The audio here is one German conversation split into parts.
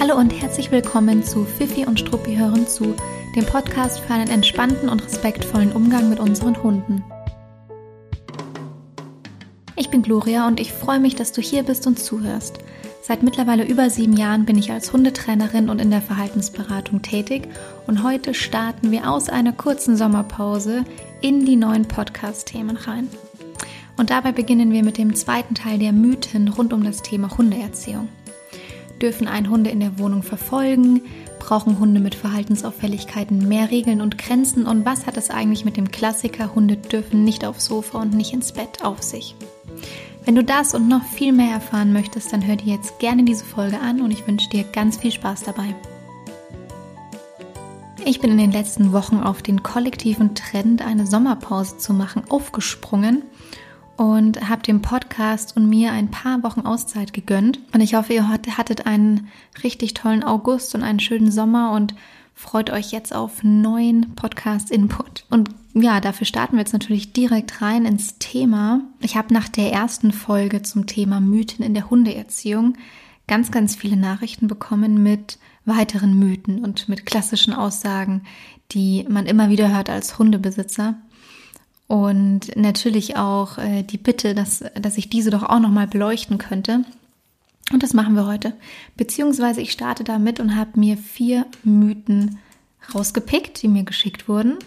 Hallo und herzlich willkommen zu Fifi und Struppi hören zu, dem Podcast für einen entspannten und respektvollen Umgang mit unseren Hunden. Ich bin Gloria und ich freue mich, dass du hier bist und zuhörst. Seit mittlerweile über sieben Jahren bin ich als Hundetrainerin und in der Verhaltensberatung tätig und heute starten wir aus einer kurzen Sommerpause in die neuen Podcast-Themen rein. Und dabei beginnen wir mit dem zweiten Teil der Mythen rund um das Thema Hundeerziehung. Dürfen ein Hunde in der Wohnung verfolgen? Brauchen Hunde mit Verhaltensauffälligkeiten mehr Regeln und Grenzen? Und was hat es eigentlich mit dem Klassiker Hunde dürfen nicht aufs Sofa und nicht ins Bett auf sich? Wenn du das und noch viel mehr erfahren möchtest, dann hör dir jetzt gerne diese Folge an und ich wünsche dir ganz viel Spaß dabei. Ich bin in den letzten Wochen auf den kollektiven Trend, eine Sommerpause zu machen, aufgesprungen und habe dem Podcast und mir ein paar Wochen Auszeit gegönnt. Und ich hoffe, ihr hattet einen richtig tollen August und einen schönen Sommer und freut euch jetzt auf neuen Podcast-Input. Und ja, dafür starten wir jetzt natürlich direkt rein ins Thema. Ich habe nach der ersten Folge zum Thema Mythen in der Hundeerziehung ganz, ganz viele Nachrichten bekommen mit weiteren Mythen und mit klassischen Aussagen, die man immer wieder hört als Hundebesitzer. Und natürlich auch äh, die Bitte, dass, dass ich diese doch auch nochmal beleuchten könnte. Und das machen wir heute. Beziehungsweise ich starte damit und habe mir vier Mythen rausgepickt, die mir geschickt wurden.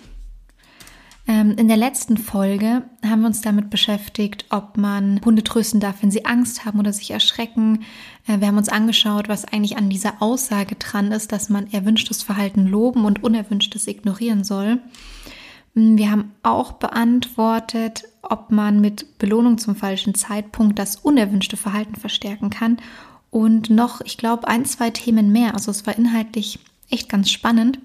Ähm, in der letzten Folge haben wir uns damit beschäftigt, ob man Hunde trösten darf, wenn sie Angst haben oder sich erschrecken. Äh, wir haben uns angeschaut, was eigentlich an dieser Aussage dran ist, dass man erwünschtes Verhalten loben und unerwünschtes ignorieren soll. Hm, wir haben auch beantwortet, ob man mit Belohnung zum falschen Zeitpunkt das unerwünschte Verhalten verstärken kann. Und noch, ich glaube, ein, zwei Themen mehr. Also es war inhaltlich echt ganz spannend.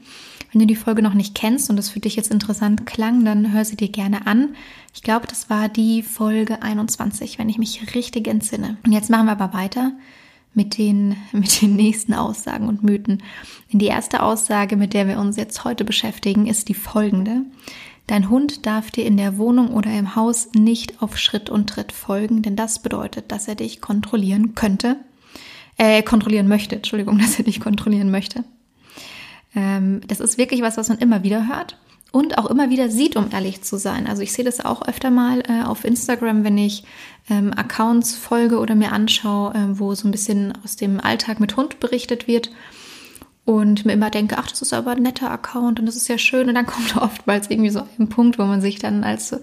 Wenn du die Folge noch nicht kennst und es für dich jetzt interessant klang, dann hör sie dir gerne an. Ich glaube, das war die Folge 21, wenn ich mich richtig entsinne. Und jetzt machen wir aber weiter mit den, mit den nächsten Aussagen und Mythen. Denn die erste Aussage, mit der wir uns jetzt heute beschäftigen, ist die folgende. Dein Hund darf dir in der Wohnung oder im Haus nicht auf Schritt und Tritt folgen, denn das bedeutet, dass er dich kontrollieren könnte. Äh, kontrollieren möchte, Entschuldigung, dass er dich kontrollieren möchte. Ähm, das ist wirklich was, was man immer wieder hört und auch immer wieder sieht, um ehrlich zu sein. Also ich sehe das auch öfter mal äh, auf Instagram, wenn ich ähm, Accounts folge oder mir anschaue, äh, wo so ein bisschen aus dem Alltag mit Hund berichtet wird und mir immer denke, ach, das ist aber ein netter Account und das ist ja schön. Und dann kommt oftmals irgendwie so ein Punkt, wo man sich dann als,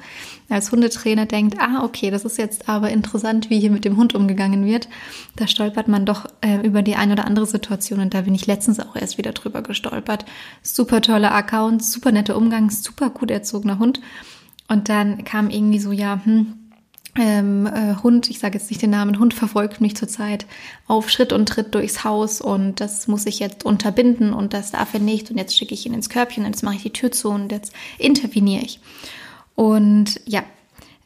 als Hundetrainer denkt, ah, okay, das ist jetzt aber interessant, wie hier mit dem Hund umgegangen wird. Da stolpert man doch äh, über die eine oder andere Situation und da bin ich letztens auch erst wieder drüber gestolpert. Super toller Account, super netter Umgang, super gut erzogener Hund. Und dann kam irgendwie so, ja, hm, ähm, äh, Hund, ich sage jetzt nicht den Namen, Hund verfolgt mich zurzeit auf Schritt und Tritt durchs Haus und das muss ich jetzt unterbinden und das darf er nicht und jetzt schicke ich ihn ins Körbchen und jetzt mache ich die Tür zu und jetzt interveniere ich. Und ja,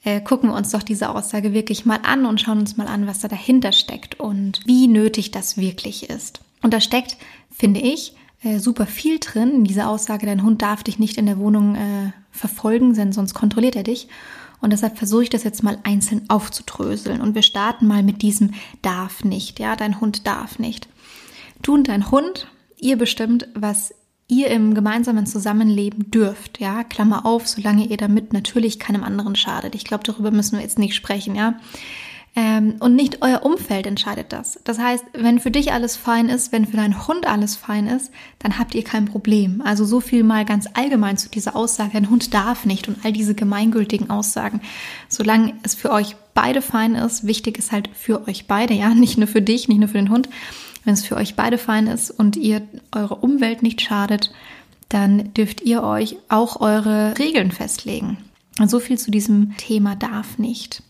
äh, gucken wir uns doch diese Aussage wirklich mal an und schauen uns mal an, was da dahinter steckt und wie nötig das wirklich ist. Und da steckt, finde ich, äh, super viel drin in dieser Aussage, dein Hund darf dich nicht in der Wohnung äh, verfolgen, denn sonst kontrolliert er dich. Und deshalb versuche ich das jetzt mal einzeln aufzudröseln. Und wir starten mal mit diesem darf nicht. Ja, dein Hund darf nicht. Du und dein Hund, ihr bestimmt, was ihr im gemeinsamen Zusammenleben dürft. Ja, Klammer auf, solange ihr damit natürlich keinem anderen schadet. Ich glaube, darüber müssen wir jetzt nicht sprechen. Ja, ähm, und nicht euer Umfeld entscheidet das. Das heißt, wenn für dich alles fein ist, wenn für deinen Hund alles fein ist, dann habt ihr kein Problem. Also so viel mal ganz allgemein zu dieser Aussage, ein Hund darf nicht und all diese gemeingültigen Aussagen. Solange es für euch beide fein ist, wichtig ist halt für euch beide, ja, nicht nur für dich, nicht nur für den Hund. Wenn es für euch beide fein ist und ihr eure Umwelt nicht schadet, dann dürft ihr euch auch eure Regeln festlegen. So viel zu diesem Thema darf nicht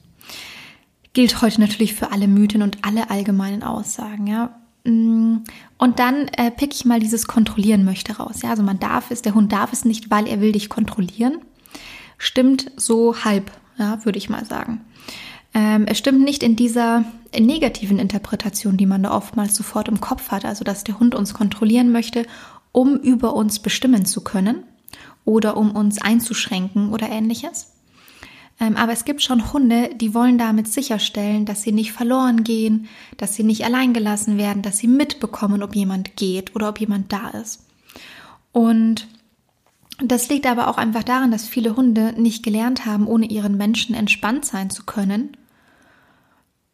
gilt heute natürlich für alle Mythen und alle allgemeinen Aussagen, ja. Mm, und dann äh, pick ich mal dieses Kontrollieren möchte raus. Ja, also man darf es, der Hund darf es nicht, weil er will dich kontrollieren. Stimmt so halb, ja, würde ich mal sagen. Ähm, es stimmt nicht in dieser negativen Interpretation, die man da oftmals sofort im Kopf hat, also dass der Hund uns kontrollieren möchte, um über uns bestimmen zu können oder um uns einzuschränken oder ähnliches. Ähm, aber es gibt schon Hunde, die wollen damit sicherstellen, dass sie nicht verloren gehen, dass sie nicht allein gelassen werden, dass sie mitbekommen, ob jemand geht oder ob jemand da ist. Und das liegt aber auch einfach daran, dass viele Hunde nicht gelernt haben, ohne ihren Menschen entspannt sein zu können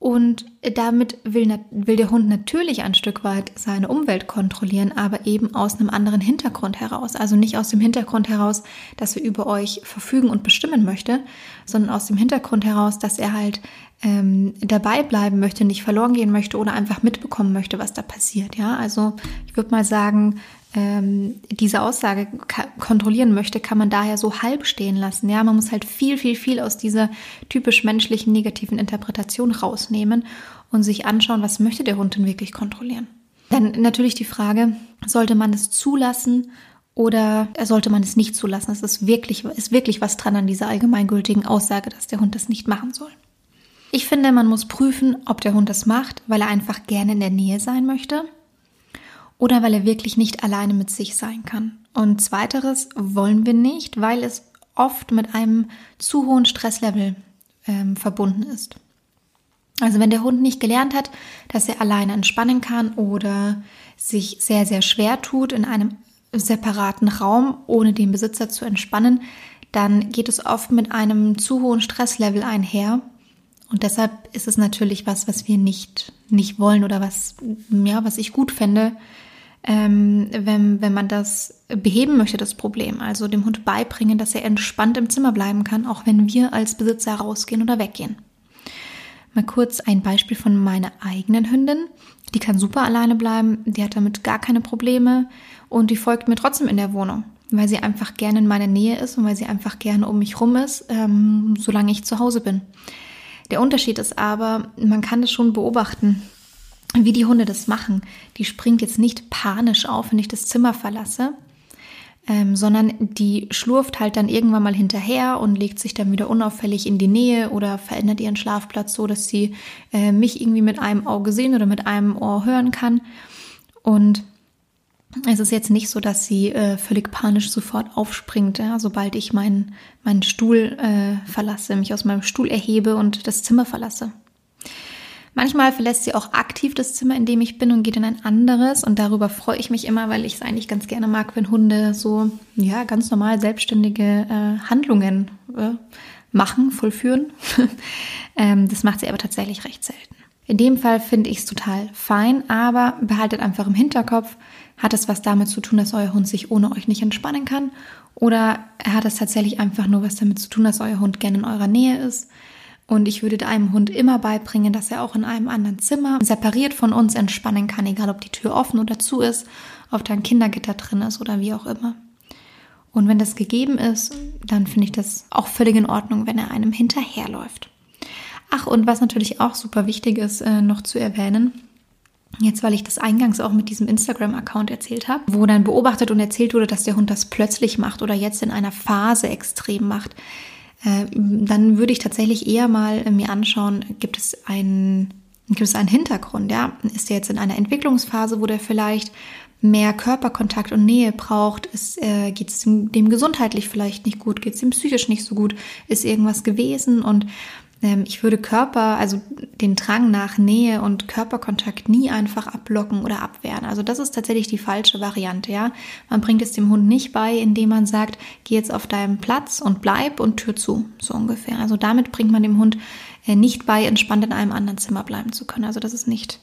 und damit will, will, der Hund natürlich ein Stück weit seine Umwelt kontrollieren, aber eben aus einem anderen Hintergrund heraus. Also nicht aus dem Hintergrund heraus, dass er über euch verfügen und bestimmen möchte, sondern aus dem Hintergrund heraus, dass er halt ähm, dabei bleiben möchte, nicht verloren gehen möchte oder einfach mitbekommen möchte, was da passiert. Ja, also ich würde mal sagen, ähm, diese Aussage kontrollieren möchte, kann man daher so halb stehen lassen. Ja, man muss halt viel, viel, viel aus dieser typisch menschlichen negativen Interpretation rausnehmen und sich anschauen, was möchte der Hund denn wirklich kontrollieren. Dann natürlich die Frage, sollte man es zulassen oder sollte man es nicht zulassen? Es ist wirklich, ist wirklich was dran an dieser allgemeingültigen Aussage, dass der Hund das nicht machen soll. Ich finde, man muss prüfen, ob der Hund das macht, weil er einfach gerne in der Nähe sein möchte oder weil er wirklich nicht alleine mit sich sein kann. Und zweiteres wollen wir nicht, weil es oft mit einem zu hohen Stresslevel ähm, verbunden ist. Also wenn der Hund nicht gelernt hat, dass er alleine entspannen kann oder sich sehr, sehr schwer tut in einem separaten Raum, ohne den Besitzer zu entspannen, dann geht es oft mit einem zu hohen Stresslevel einher. Und deshalb ist es natürlich was, was wir nicht, nicht wollen oder was, ja, was ich gut fände, ähm, wenn, wenn man das beheben möchte, das Problem. Also dem Hund beibringen, dass er entspannt im Zimmer bleiben kann, auch wenn wir als Besitzer rausgehen oder weggehen. Mal kurz ein Beispiel von meiner eigenen Hündin. Die kann super alleine bleiben, die hat damit gar keine Probleme und die folgt mir trotzdem in der Wohnung, weil sie einfach gerne in meiner Nähe ist und weil sie einfach gerne um mich rum ist, ähm, solange ich zu Hause bin. Der Unterschied ist aber, man kann das schon beobachten, wie die Hunde das machen. Die springt jetzt nicht panisch auf, wenn ich das Zimmer verlasse, ähm, sondern die schlurft halt dann irgendwann mal hinterher und legt sich dann wieder unauffällig in die Nähe oder verändert ihren Schlafplatz so, dass sie äh, mich irgendwie mit einem Auge sehen oder mit einem Ohr hören kann. Und es ist jetzt nicht so, dass sie äh, völlig panisch sofort aufspringt, ja, sobald ich meinen, meinen Stuhl äh, verlasse, mich aus meinem Stuhl erhebe und das Zimmer verlasse. Manchmal verlässt sie auch aktiv das Zimmer, in dem ich bin und geht in ein anderes. Und darüber freue ich mich immer, weil ich es eigentlich ganz gerne mag, wenn Hunde so, ja, ganz normal selbstständige äh, Handlungen äh, machen, vollführen. ähm, das macht sie aber tatsächlich recht selten. In dem Fall finde ich es total fein, aber behaltet einfach im Hinterkopf, hat es was damit zu tun, dass euer Hund sich ohne euch nicht entspannen kann? Oder hat es tatsächlich einfach nur was damit zu tun, dass euer Hund gerne in eurer Nähe ist? Und ich würde einem Hund immer beibringen, dass er auch in einem anderen Zimmer separiert von uns entspannen kann, egal ob die Tür offen oder zu ist, ob da ein Kindergitter drin ist oder wie auch immer. Und wenn das gegeben ist, dann finde ich das auch völlig in Ordnung, wenn er einem hinterherläuft. Ach, und was natürlich auch super wichtig ist, äh, noch zu erwähnen, jetzt weil ich das eingangs auch mit diesem Instagram-Account erzählt habe, wo dann beobachtet und erzählt wurde, dass der Hund das plötzlich macht oder jetzt in einer Phase extrem macht, äh, dann würde ich tatsächlich eher mal mir anschauen, gibt es einen, gibt es einen Hintergrund, ja? Ist er jetzt in einer Entwicklungsphase, wo der vielleicht mehr Körperkontakt und Nähe braucht? äh, Geht es dem, dem gesundheitlich vielleicht nicht gut? Geht es ihm psychisch nicht so gut? Ist irgendwas gewesen? Und ähm, ich würde Körper, also den Drang nach Nähe und Körperkontakt nie einfach abblocken oder abwehren. Also das ist tatsächlich die falsche Variante, ja. Man bringt es dem Hund nicht bei, indem man sagt, geh jetzt auf deinen Platz und bleib und Tür zu, so ungefähr. Also damit bringt man dem Hund äh, nicht bei, entspannt in einem anderen Zimmer bleiben zu können. Also das ist nicht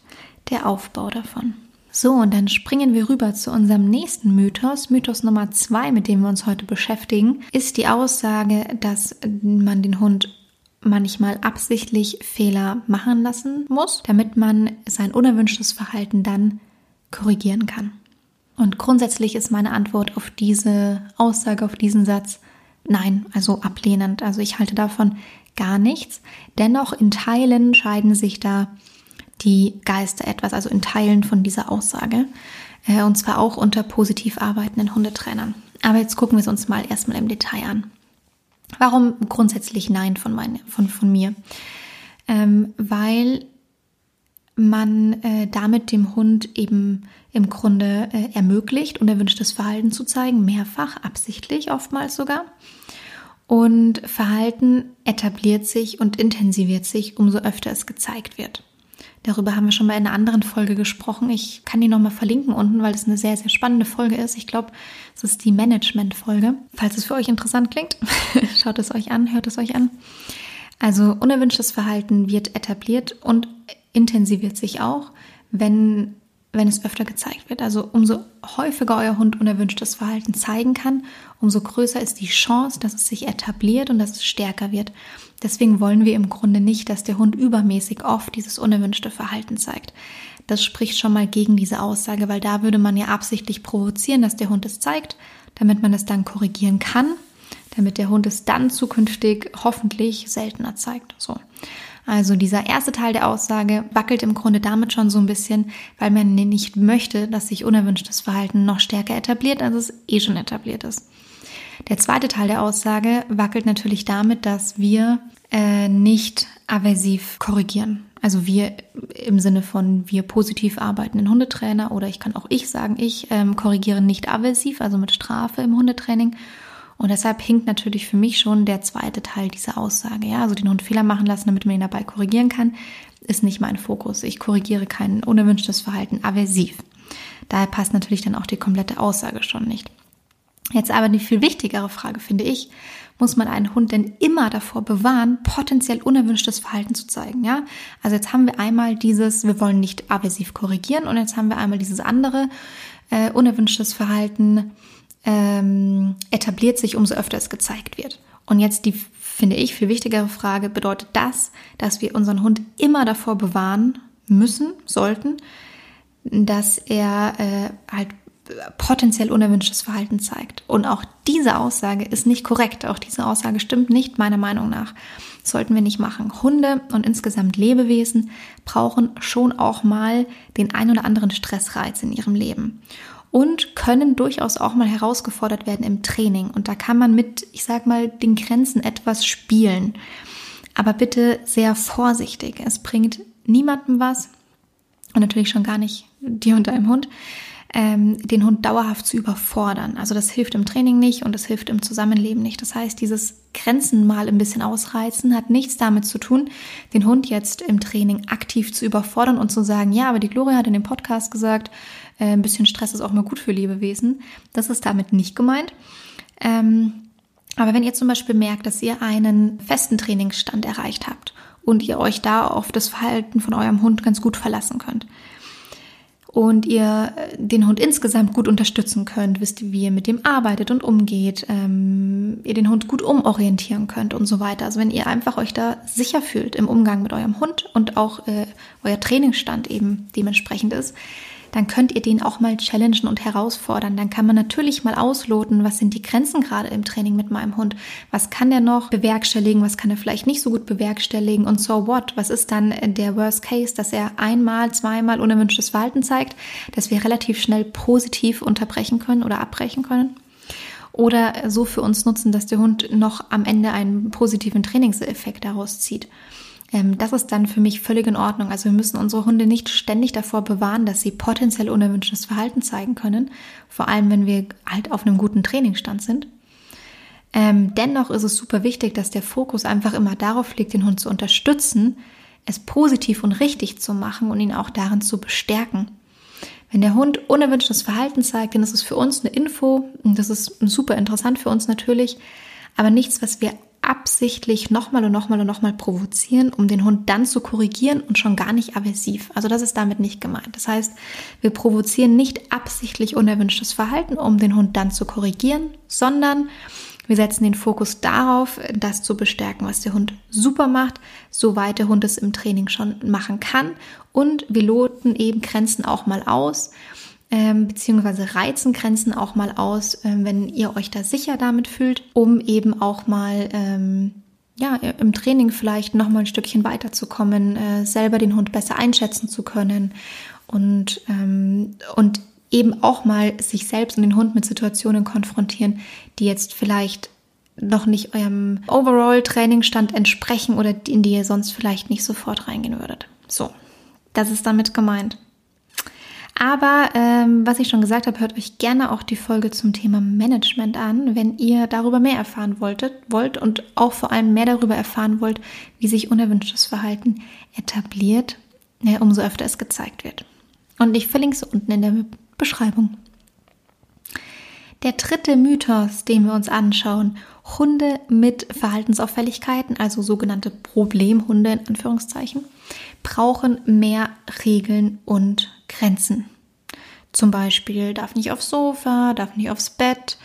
der Aufbau davon. So, und dann springen wir rüber zu unserem nächsten Mythos. Mythos Nummer zwei, mit dem wir uns heute beschäftigen, ist die Aussage, dass man den Hund manchmal absichtlich Fehler machen lassen muss, damit man sein unerwünschtes Verhalten dann korrigieren kann. Und grundsätzlich ist meine Antwort auf diese Aussage, auf diesen Satz, nein, also ablehnend. Also ich halte davon gar nichts. Dennoch in Teilen scheiden sich da die Geister etwas, also in Teilen von dieser Aussage. Äh, und zwar auch unter positiv arbeitenden Hundetrainern. Aber jetzt gucken wir es uns mal erstmal im Detail an. Warum grundsätzlich Nein von, meine, von, von mir? Ähm, weil man äh, damit dem Hund eben im Grunde äh, ermöglicht, unerwünschtes Verhalten zu zeigen, mehrfach, absichtlich oftmals sogar. Und Verhalten etabliert sich und intensiviert sich, umso öfter es gezeigt wird. Darüber haben wir schon mal in einer anderen Folge gesprochen. Ich kann die nochmal verlinken unten, weil das eine sehr, sehr spannende Folge ist. Ich glaube, es ist die Management-Folge. Falls es für euch interessant klingt, schaut es euch an, hört es euch an. Also unerwünschtes Verhalten wird etabliert und intensiviert sich auch, wenn, wenn es öfter gezeigt wird. Also umso häufiger euer Hund unerwünschtes Verhalten zeigen kann, umso größer ist die Chance, dass es sich etabliert und dass es stärker wird. Deswegen wollen wir im Grunde nicht, dass der Hund übermäßig oft dieses unerwünschte Verhalten zeigt. Das spricht schon mal gegen diese Aussage, weil da würde man ja absichtlich provozieren, dass der Hund es zeigt, damit man es dann korrigieren kann, damit der Hund es dann zukünftig hoffentlich seltener zeigt. So. Also dieser erste Teil der Aussage wackelt im Grunde damit schon so ein bisschen, weil man nicht möchte, dass sich unerwünschtes Verhalten noch stärker etabliert, als es eh schon etabliert ist. Der zweite Teil der Aussage wackelt natürlich damit, dass wir äh, nicht aversiv korrigieren. Also wir im Sinne von wir positiv arbeitenden Hundetrainer oder ich kann auch ich sagen, ich ähm, korrigiere nicht aversiv, also mit Strafe im Hundetraining. Und deshalb hinkt natürlich für mich schon der zweite Teil dieser Aussage. Ja, also den Hund Fehler machen lassen, damit man ihn dabei korrigieren kann, ist nicht mein Fokus. Ich korrigiere kein unerwünschtes Verhalten aversiv. Daher passt natürlich dann auch die komplette Aussage schon nicht. Jetzt aber die viel wichtigere Frage, finde ich, muss man einen Hund denn immer davor bewahren, potenziell unerwünschtes Verhalten zu zeigen, ja? Also jetzt haben wir einmal dieses, wir wollen nicht aversiv korrigieren und jetzt haben wir einmal dieses andere, äh, unerwünschtes Verhalten ähm, etabliert sich, umso öfter es gezeigt wird. Und jetzt die, finde ich, viel wichtigere Frage, bedeutet das, dass wir unseren Hund immer davor bewahren müssen, sollten, dass er äh, halt potenziell unerwünschtes Verhalten zeigt. Und auch diese Aussage ist nicht korrekt. Auch diese Aussage stimmt nicht meiner Meinung nach. Das sollten wir nicht machen. Hunde und insgesamt Lebewesen brauchen schon auch mal den ein oder anderen Stressreiz in ihrem Leben und können durchaus auch mal herausgefordert werden im Training. Und da kann man mit, ich sag mal, den Grenzen etwas spielen. Aber bitte sehr vorsichtig. Es bringt niemandem was und natürlich schon gar nicht dir und deinem Hund ähm, den Hund dauerhaft zu überfordern. Also das hilft im Training nicht und das hilft im Zusammenleben nicht. Das heißt, dieses Grenzen mal ein bisschen ausreizen hat nichts damit zu tun, den Hund jetzt im Training aktiv zu überfordern und zu sagen, ja, aber die Gloria hat in dem Podcast gesagt, äh, ein bisschen Stress ist auch mal gut für Lebewesen. Das ist damit nicht gemeint. Ähm, aber wenn ihr zum Beispiel merkt, dass ihr einen festen Trainingsstand erreicht habt und ihr euch da auf das Verhalten von eurem Hund ganz gut verlassen könnt, und ihr äh, den Hund insgesamt gut unterstützen könnt, wisst, wie ihr mit dem arbeitet und umgeht, ähm, ihr den Hund gut umorientieren könnt und so weiter. Also wenn ihr einfach euch da sicher fühlt im Umgang mit eurem Hund und auch äh, euer Trainingsstand eben dementsprechend ist, dann könnt ihr den auch mal challengen und herausfordern. Dann kann man natürlich mal ausloten, was sind die Grenzen gerade im Training mit meinem Hund? Was kann der noch bewerkstelligen? Was kann er vielleicht nicht so gut bewerkstelligen? Und so what? Was ist dann der Worst Case, dass er einmal, zweimal unerwünschtes Verhalten zeigt, dass wir relativ schnell positiv unterbrechen können oder abbrechen können? Oder so für uns nutzen, dass der Hund noch am Ende einen positiven Trainingseffekt daraus zieht das ist dann für mich völlig in Ordnung. Also wir müssen unsere Hunde nicht ständig davor bewahren, dass sie potenziell unerwünschtes Verhalten zeigen können, vor allem wenn wir halt auf einem guten Trainingsstand sind. Ähm, dennoch ist es super wichtig, dass der Fokus einfach immer darauf liegt, den Hund zu unterstützen, es positiv und richtig zu machen und ihn auch darin zu bestärken. Wenn der Hund unerwünschtes Verhalten zeigt, dann ist es für uns eine Info und das ist super interessant für uns natürlich, aber nichts, was wir absichtlich nochmal und nochmal und nochmal provozieren, um den Hund dann zu korrigieren und schon gar nicht aversiv. Also das ist damit nicht gemeint. Das heißt, wir provozieren nicht absichtlich unerwünschtes Verhalten, um den Hund dann zu korrigieren, sondern wir setzen den Fokus darauf, das zu bestärken, was der Hund super macht, soweit der Hund es im Training schon machen kann. Und wir loten eben Grenzen auch mal aus ähm, beziehungsweise reizen Grenzen auch mal aus, ähm, wenn ihr euch da sicher damit fühlt, um eben auch mal ähm, ja, im Training vielleicht noch mal ein Stückchen weiterzukommen, äh, selber den Hund besser einschätzen zu können und, ähm, und eben auch mal sich selbst und den Hund mit Situationen konfrontieren, die jetzt vielleicht noch nicht eurem Overall-Trainingsstand entsprechen oder in die ihr sonst vielleicht nicht sofort reingehen würdet. So, das ist damit gemeint. Aber ähm, was ich schon gesagt habe, hört euch gerne auch die Folge zum Thema Management an, wenn ihr darüber mehr erfahren wolltet, wollt und auch vor allem mehr darüber erfahren wollt, wie sich unerwünschtes Verhalten etabliert, äh, umso öfter es gezeigt wird. Und ich verlinke es unten in der Beschreibung. Der dritte Mythos, den wir uns anschauen, Hunde mit Verhaltensauffälligkeiten, also sogenannte Problemhunde in Anführungszeichen, brauchen mehr Regeln und Grenzen. Zum Beispiel darf nicht aufs Sofa, darf nicht aufs Bett,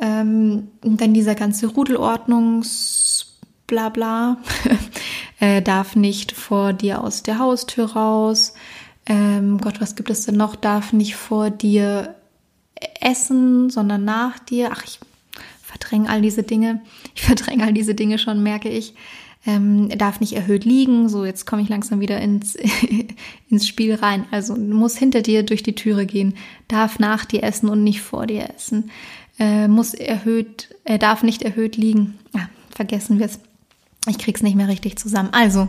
ähm, dann dieser ganze Rudelordnungs Blabla äh, darf nicht vor dir aus der Haustür raus. Ähm, Gott, was gibt es denn noch? Darf nicht vor dir essen, sondern nach dir. Ach, ich verdränge all diese Dinge. Ich verdränge all diese Dinge schon, merke ich. Ähm, darf nicht erhöht liegen. So, jetzt komme ich langsam wieder ins, ins Spiel rein. Also muss hinter dir durch die Türe gehen, darf nach dir essen und nicht vor dir essen. Äh, muss erhöht, äh, darf nicht erhöht liegen. Ja, vergessen wir es. Ich krieg's nicht mehr richtig zusammen. Also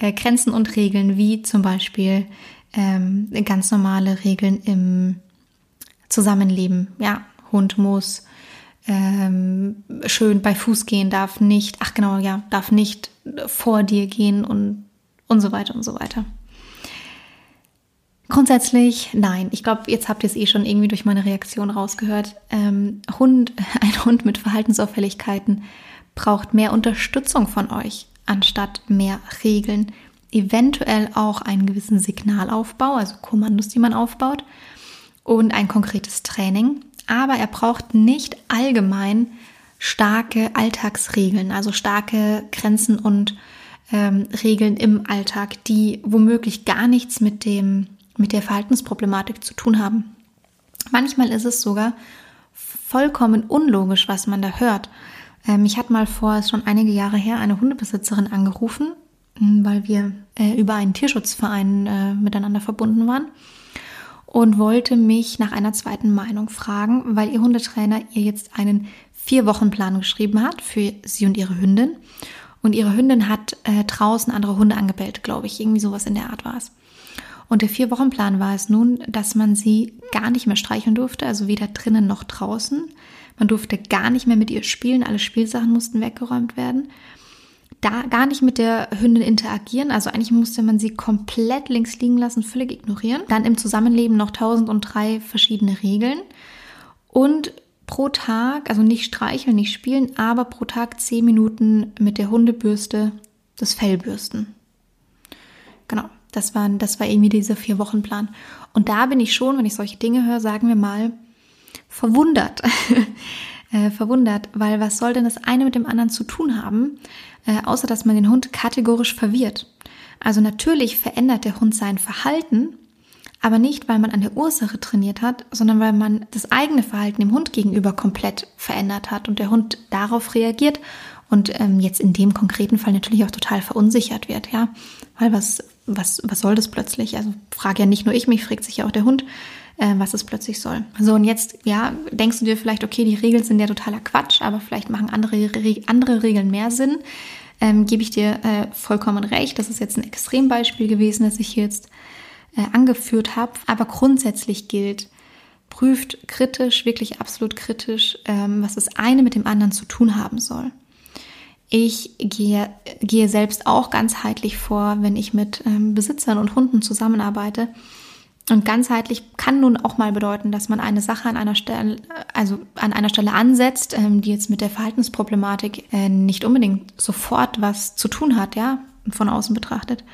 äh, Grenzen und Regeln, wie zum Beispiel ähm, ganz normale Regeln im Zusammenleben. Ja, Hund muss ähm, schön bei Fuß gehen, darf nicht, ach genau, ja, darf nicht vor dir gehen und, und so weiter und so weiter. Grundsätzlich nein. Ich glaube, jetzt habt ihr es eh schon irgendwie durch meine Reaktion rausgehört. Ähm, Hund, ein Hund mit Verhaltensauffälligkeiten braucht mehr Unterstützung von euch, anstatt mehr Regeln. Eventuell auch einen gewissen Signalaufbau, also Kommandos, die man aufbaut und ein konkretes Training. Aber er braucht nicht allgemein starke Alltagsregeln, also starke Grenzen und ähm, Regeln im Alltag, die womöglich gar nichts mit dem mit der Verhaltensproblematik zu tun haben. Manchmal ist es sogar vollkommen unlogisch, was man da hört. Ähm, ich hatte mal vor, ist schon einige Jahre her, eine Hundebesitzerin angerufen, weil wir äh, über einen Tierschutzverein äh, miteinander verbunden waren und wollte mich nach einer zweiten Meinung fragen, weil ihr Hundetrainer ihr jetzt einen Vier-Wochen-Plan geschrieben hat für sie und ihre Hündin. Und ihre Hündin hat äh, draußen andere Hunde angebellt, glaube ich. Irgendwie sowas in der Art war es. Und der Vier-Wochen-Plan war es nun, dass man sie gar nicht mehr streicheln durfte, also weder drinnen noch draußen. Man durfte gar nicht mehr mit ihr spielen, alle Spielsachen mussten weggeräumt werden da gar nicht mit der Hündin interagieren. Also eigentlich musste man sie komplett links liegen lassen, völlig ignorieren. Dann im Zusammenleben noch tausend und drei verschiedene Regeln. Und pro Tag, also nicht streicheln, nicht spielen, aber pro Tag zehn Minuten mit der Hundebürste das Fell bürsten. Genau, das war, das war irgendwie dieser Vier-Wochen-Plan. Und da bin ich schon, wenn ich solche Dinge höre, sagen wir mal, verwundert. äh, verwundert, weil was soll denn das eine mit dem anderen zu tun haben, äh, außer dass man den Hund kategorisch verwirrt. Also natürlich verändert der Hund sein Verhalten, aber nicht, weil man an der Ursache trainiert hat, sondern weil man das eigene Verhalten dem Hund gegenüber komplett verändert hat und der Hund darauf reagiert und ähm, jetzt in dem konkreten Fall natürlich auch total verunsichert wird, ja, weil was was was soll das plötzlich? Also frage ja nicht nur ich mich, fragt sich ja auch der Hund, äh, was es plötzlich soll. So, und jetzt, ja, denkst du dir vielleicht, okay, die Regeln sind ja totaler Quatsch, aber vielleicht machen andere, andere Regeln mehr Sinn. Ähm, Gebe ich dir äh, vollkommen recht. Das ist jetzt ein Extrembeispiel gewesen, das ich jetzt äh, angeführt habe. Aber grundsätzlich gilt, prüft kritisch, wirklich absolut kritisch, ähm, was das eine mit dem anderen zu tun haben soll. Ich gehe, gehe selbst auch ganzheitlich vor, wenn ich mit ähm, Besitzern und Hunden zusammenarbeite und ganzheitlich kann nun auch mal bedeuten, dass man eine Sache an einer Stelle, also an einer Stelle ansetzt, ähm, die jetzt mit der Verhaltensproblematik äh, nicht unbedingt sofort was zu tun hat, ja, von außen betrachtet.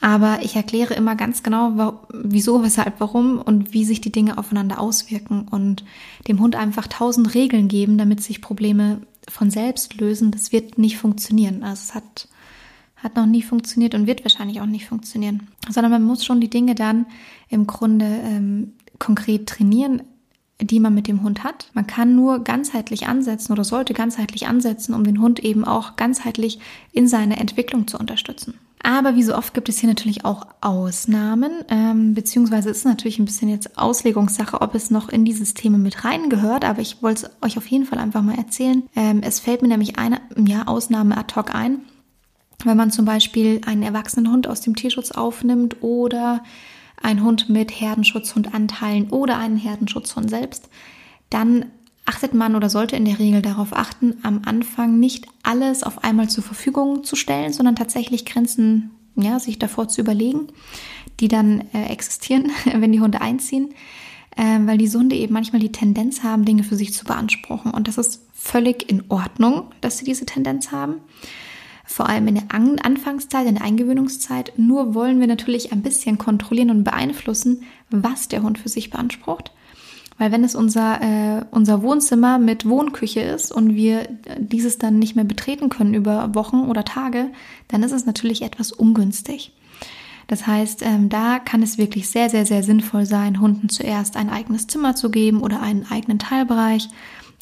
Aber ich erkläre immer ganz genau, wieso, weshalb, warum und wie sich die Dinge aufeinander auswirken und dem Hund einfach tausend Regeln geben, damit sich Probleme von selbst lösen. Das wird nicht funktionieren. Also es hat hat noch nie funktioniert und wird wahrscheinlich auch nicht funktionieren. Sondern man muss schon die Dinge dann im Grunde ähm, konkret trainieren, die man mit dem Hund hat. Man kann nur ganzheitlich ansetzen oder sollte ganzheitlich ansetzen, um den Hund eben auch ganzheitlich in seiner Entwicklung zu unterstützen. Aber wie so oft gibt es hier natürlich auch Ausnahmen, ähm, beziehungsweise ist natürlich ein bisschen jetzt Auslegungssache, ob es noch in dieses Thema mit reingehört, aber ich wollte es euch auf jeden Fall einfach mal erzählen. Ähm, es fällt mir nämlich eine ja, Ausnahme ad hoc ein, wenn man zum Beispiel einen erwachsenen Hund aus dem Tierschutz aufnimmt oder ein Hund mit Herdenschutzhundanteilen oder einen Herdenschutzhund selbst, dann achtet man oder sollte in der Regel darauf achten, am Anfang nicht alles auf einmal zur Verfügung zu stellen, sondern tatsächlich Grenzen ja, sich davor zu überlegen, die dann äh, existieren, wenn die Hunde einziehen, äh, weil diese Hunde eben manchmal die Tendenz haben, Dinge für sich zu beanspruchen. Und das ist völlig in Ordnung, dass sie diese Tendenz haben. Vor allem in der An Anfangszeit, in der Eingewöhnungszeit. Nur wollen wir natürlich ein bisschen kontrollieren und beeinflussen, was der Hund für sich beansprucht. Weil wenn es unser, äh, unser Wohnzimmer mit Wohnküche ist und wir dieses dann nicht mehr betreten können über Wochen oder Tage, dann ist es natürlich etwas ungünstig. Das heißt, ähm, da kann es wirklich sehr, sehr, sehr sinnvoll sein, Hunden zuerst ein eigenes Zimmer zu geben oder einen eigenen Teilbereich.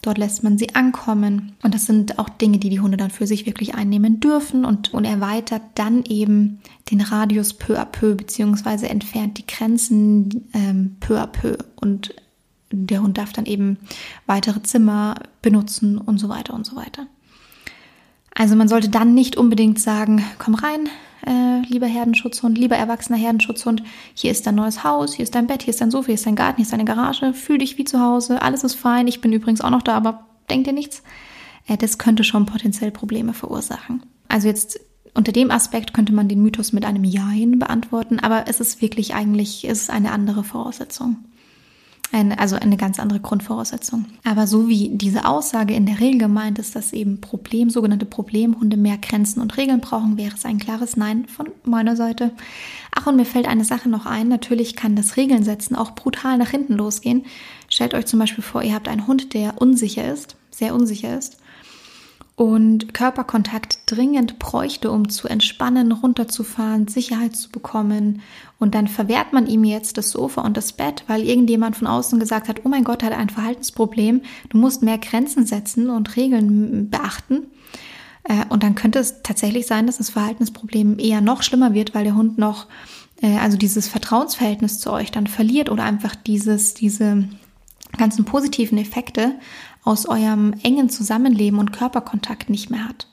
Dort lässt man sie ankommen. Und das sind auch Dinge, die die Hunde dann für sich wirklich einnehmen dürfen und, und erweitert dann eben den Radius peu à peu, beziehungsweise entfernt die Grenzen ähm, peu à peu und der Hund darf dann eben weitere Zimmer benutzen und so weiter und so weiter. Also man sollte dann nicht unbedingt sagen, komm rein, äh, lieber Herdenschutzhund, lieber erwachsener Herdenschutzhund, hier ist dein neues Haus, hier ist dein Bett, hier ist dein Sofa, hier ist dein Garten, hier ist deine Garage, fühl dich wie zu Hause, alles ist fein, ich bin übrigens auch noch da, aber denk dir nichts. Äh, das könnte schon potenziell Probleme verursachen. Also jetzt unter dem Aspekt könnte man den Mythos mit einem Jein beantworten, aber es ist wirklich eigentlich, ist eine andere Voraussetzung. Eine, also eine ganz andere Grundvoraussetzung. Aber so wie diese Aussage in der Regel gemeint ist, dass eben Problem, sogenannte Problemhunde mehr Grenzen und Regeln brauchen, wäre es ein klares Nein von meiner Seite. Ach, und mir fällt eine Sache noch ein. Natürlich kann das Regeln setzen auch brutal nach hinten losgehen. Stellt euch zum Beispiel vor, ihr habt einen Hund, der unsicher ist, sehr unsicher ist und Körperkontakt dringend bräuchte, um zu entspannen, runterzufahren, Sicherheit zu bekommen. Und dann verwehrt man ihm jetzt das Sofa und das Bett, weil irgendjemand von außen gesagt hat, oh mein Gott, hat ein Verhaltensproblem, du musst mehr Grenzen setzen und Regeln beachten. Äh, und dann könnte es tatsächlich sein, dass das Verhaltensproblem eher noch schlimmer wird, weil der Hund noch, äh, also dieses Vertrauensverhältnis zu euch dann verliert oder einfach dieses, diese ganzen positiven Effekte aus eurem engen Zusammenleben und Körperkontakt nicht mehr hat.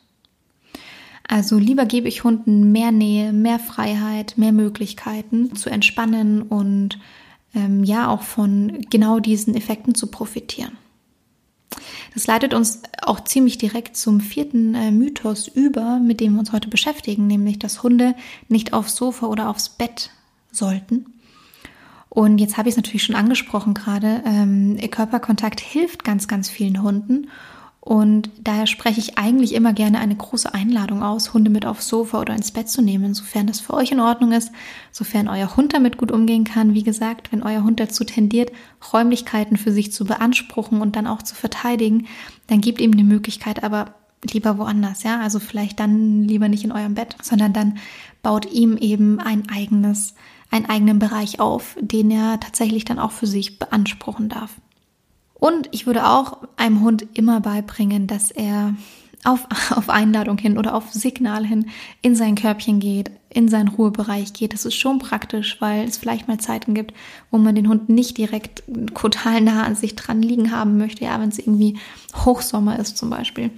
Also lieber gebe ich Hunden mehr Nähe, mehr Freiheit, mehr Möglichkeiten zu entspannen und ähm, ja auch von genau diesen Effekten zu profitieren. Das leitet uns auch ziemlich direkt zum vierten äh, Mythos über, mit dem wir uns heute beschäftigen, nämlich dass Hunde nicht aufs Sofa oder aufs Bett sollten. Und jetzt habe ich es natürlich schon angesprochen gerade, ähm, Körperkontakt hilft ganz, ganz vielen Hunden. Und daher spreche ich eigentlich immer gerne eine große Einladung aus, Hunde mit aufs Sofa oder ins Bett zu nehmen, sofern das für euch in Ordnung ist, sofern euer Hund damit gut umgehen kann. Wie gesagt, wenn euer Hund dazu tendiert, Räumlichkeiten für sich zu beanspruchen und dann auch zu verteidigen, dann gebt ihm die Möglichkeit, aber lieber woanders, ja. Also vielleicht dann lieber nicht in eurem Bett, sondern dann baut ihm eben ein eigenes einen eigenen Bereich auf, den er tatsächlich dann auch für sich beanspruchen darf. Und ich würde auch einem Hund immer beibringen, dass er auf, auf Einladung hin oder auf Signal hin in sein Körbchen geht, in seinen Ruhebereich geht. Das ist schon praktisch, weil es vielleicht mal Zeiten gibt, wo man den Hund nicht direkt total nah an sich dran liegen haben möchte, ja, wenn es irgendwie Hochsommer ist zum Beispiel.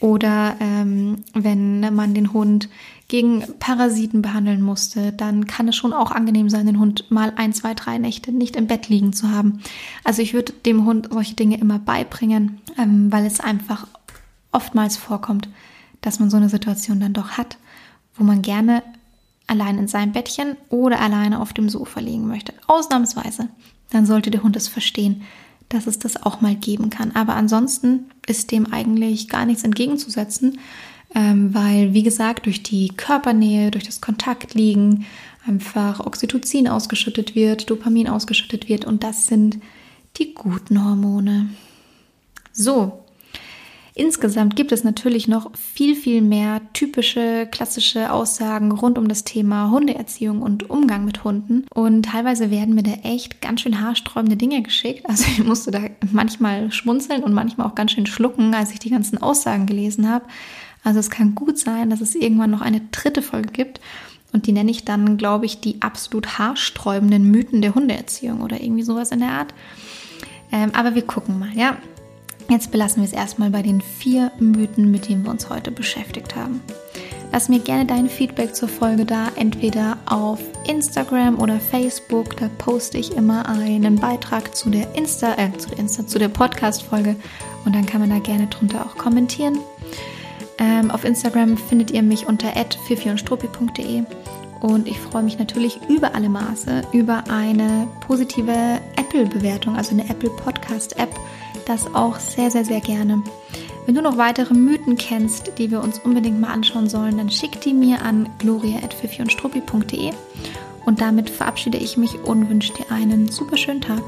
Oder ähm, wenn man den Hund gegen Parasiten behandeln musste, dann kann es schon auch angenehm sein, den Hund mal ein, zwei, drei Nächte nicht im Bett liegen zu haben. Also ich würde dem Hund solche Dinge immer beibringen, ähm, weil es einfach oftmals vorkommt, dass man so eine Situation dann doch hat, wo man gerne allein in seinem Bettchen oder alleine auf dem Sofa liegen möchte. Ausnahmsweise. Dann sollte der Hund es verstehen, dass es das auch mal geben kann. Aber ansonsten ist dem eigentlich gar nichts entgegenzusetzen, ähm, weil, wie gesagt, durch die Körpernähe, durch das Kontaktliegen einfach Oxytocin ausgeschüttet wird, Dopamin ausgeschüttet wird und das sind die guten Hormone. So, Insgesamt gibt es natürlich noch viel, viel mehr typische, klassische Aussagen rund um das Thema Hundeerziehung und Umgang mit Hunden. Und teilweise werden mir da echt ganz schön haarsträubende Dinge geschickt. Also ich musste da manchmal schmunzeln und manchmal auch ganz schön schlucken, als ich die ganzen Aussagen gelesen habe. Also es kann gut sein, dass es irgendwann noch eine dritte Folge gibt. Und die nenne ich dann, glaube ich, die absolut haarsträubenden Mythen der Hundeerziehung oder irgendwie sowas in der Art. Ähm, aber wir gucken mal, ja. Jetzt belassen wir es erstmal bei den vier Mythen, mit denen wir uns heute beschäftigt haben. Lass mir gerne dein Feedback zur Folge da, entweder auf Instagram oder Facebook. Da poste ich immer einen Beitrag zu der Insta, äh, zu der Insta, zu der Podcast-Folge und dann kann man da gerne drunter auch kommentieren. Ähm, auf Instagram findet ihr mich unter fifiundstruppi.de und ich freue mich natürlich über alle Maße über eine positive Apple-Bewertung, also eine Apple Podcast-App. Das auch sehr, sehr, sehr gerne. Wenn du noch weitere Mythen kennst, die wir uns unbedingt mal anschauen sollen, dann schick die mir an gloria.fifiundstruppi.de und damit verabschiede ich mich und wünsche dir einen super schönen Tag.